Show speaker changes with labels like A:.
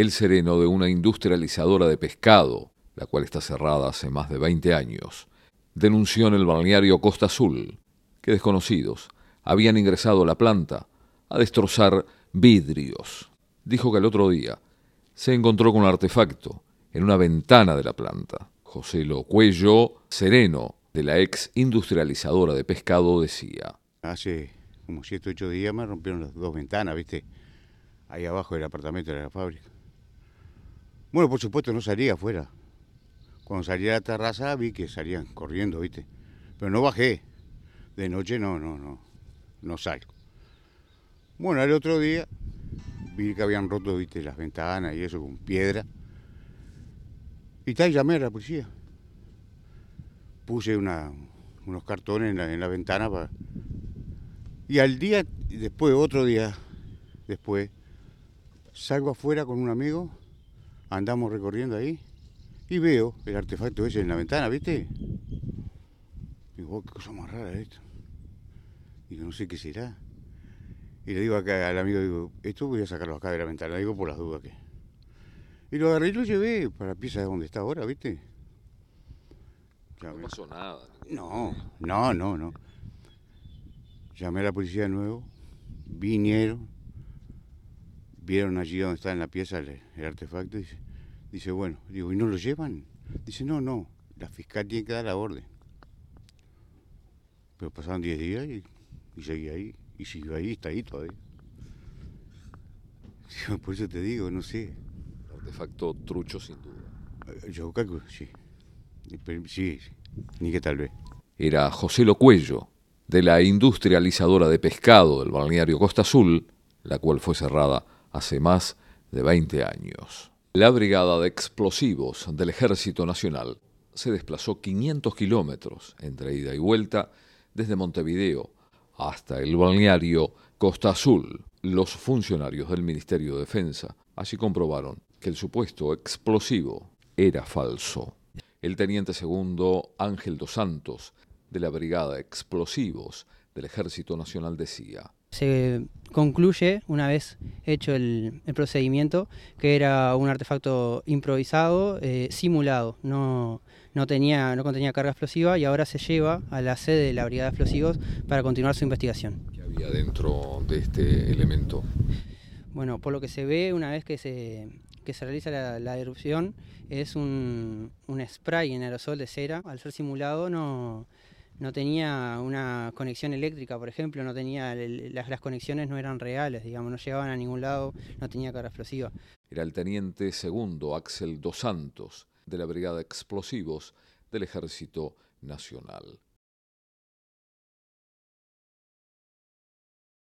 A: el sereno de una industrializadora de pescado, la cual está cerrada hace más de 20 años. Denunció en el balneario Costa Azul que desconocidos habían ingresado a la planta a destrozar vidrios. Dijo que el otro día se encontró con un artefacto en una ventana de la planta. José Lo Cuello, sereno de la ex industrializadora de pescado, decía.
B: Hace como siete o ocho días me rompieron las dos ventanas, ¿viste? Ahí abajo del apartamento de la fábrica. Bueno, por supuesto no salía afuera. Cuando salí a la terraza vi que salían corriendo, ¿viste? Pero no bajé. De noche no, no, no, no salgo. Bueno, al otro día vi que habían roto, ¿viste? Las ventanas y eso con piedra. Y tal, llamé a la policía. Puse unos cartones la, en la ventana para... Y al día, después, otro día después, salgo afuera con un amigo, andamos recorriendo ahí y veo el artefacto ese en la ventana, ¿viste? Digo, oh, qué cosa más rara esto. Digo, no sé qué será. Y le digo acá al amigo, digo, esto voy a sacarlo acá de la ventana, digo por las dudas que... Y lo agarré y lo llevé para la pieza de donde está ahora, ¿viste?
A: No pasó nada.
B: No, no, no, no. Llamé a la policía de nuevo, vinieron, vieron allí donde está en la pieza el, artefacto y dice, dice, bueno, digo, ¿y no lo llevan? Dice, no, no, la fiscal tiene que dar la orden. Pero pasaron 10 días y, y seguía ahí, y siguió ahí, está ahí todavía. Por eso te digo, no sé
A: artefacto trucho sin duda.
B: Eh, yo calculo, sí. Sí, ni que tal vez.
A: Era José Locuello, de la industrializadora de pescado del balneario Costa Azul, la cual fue cerrada hace más de 20 años. La Brigada de Explosivos del Ejército Nacional se desplazó 500 kilómetros entre ida y vuelta desde Montevideo hasta el balneario Costa Azul. Los funcionarios del Ministerio de Defensa así comprobaron que el supuesto explosivo era falso. El teniente segundo Ángel dos Santos, de la Brigada de Explosivos del Ejército Nacional, decía.
C: Se concluye, una vez hecho el, procedimiento, que era un artefacto improvisado, eh, simulado, no, no, tenía, no contenía carga explosiva y ahora se lleva a la sede de la Brigada de Explosivos para continuar su investigación.
A: ¿Qué había dentro de este elemento?
C: Bueno, por lo que se ve, una vez que se, que se realiza la, erupción es un, spray en aerosol de cera. Al ser simulado no, no tenía una conexión eléctrica, por ejemplo, no tenía las, conexiones no eran reales, digamos, no llegaban a ningún lado, no tenía carga explosiva.
A: Era el teniente segundo Axel Dos Santos de la Brigada Explosivos del Ejército Nacional.